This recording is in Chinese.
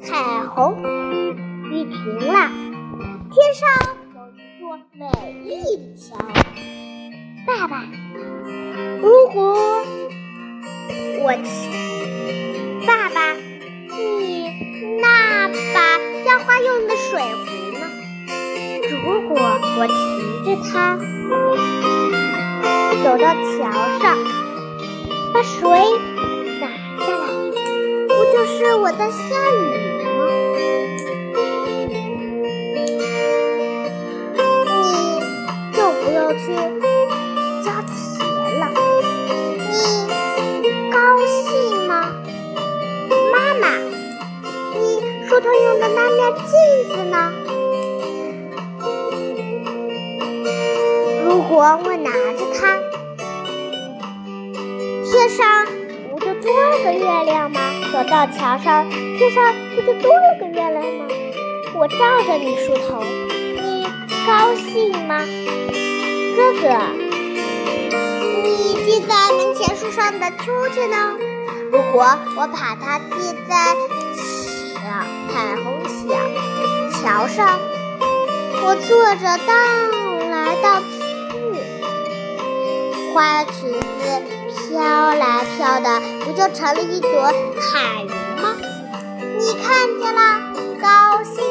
彩虹雨停了，天上有一座美丽的桥。爸爸，如果我爸爸，你那把浇花用的水壶呢？如果我提着它走到桥上，把水洒下来，不就是我在下雨我去浇田了，你高兴吗？妈妈，你梳头用的那面镜子呢？如果我拿着它，天上不就多了个月亮吗？走到桥上，天上不就多了个月亮吗？我照着你梳头，你高兴吗？哥哥，你系在门前树上的秋千呢？如果我把它系在桥彩虹桥桥上，我坐着荡来荡去。花裙子飘来飘的，不就成了一朵彩云吗？你看见了，高兴？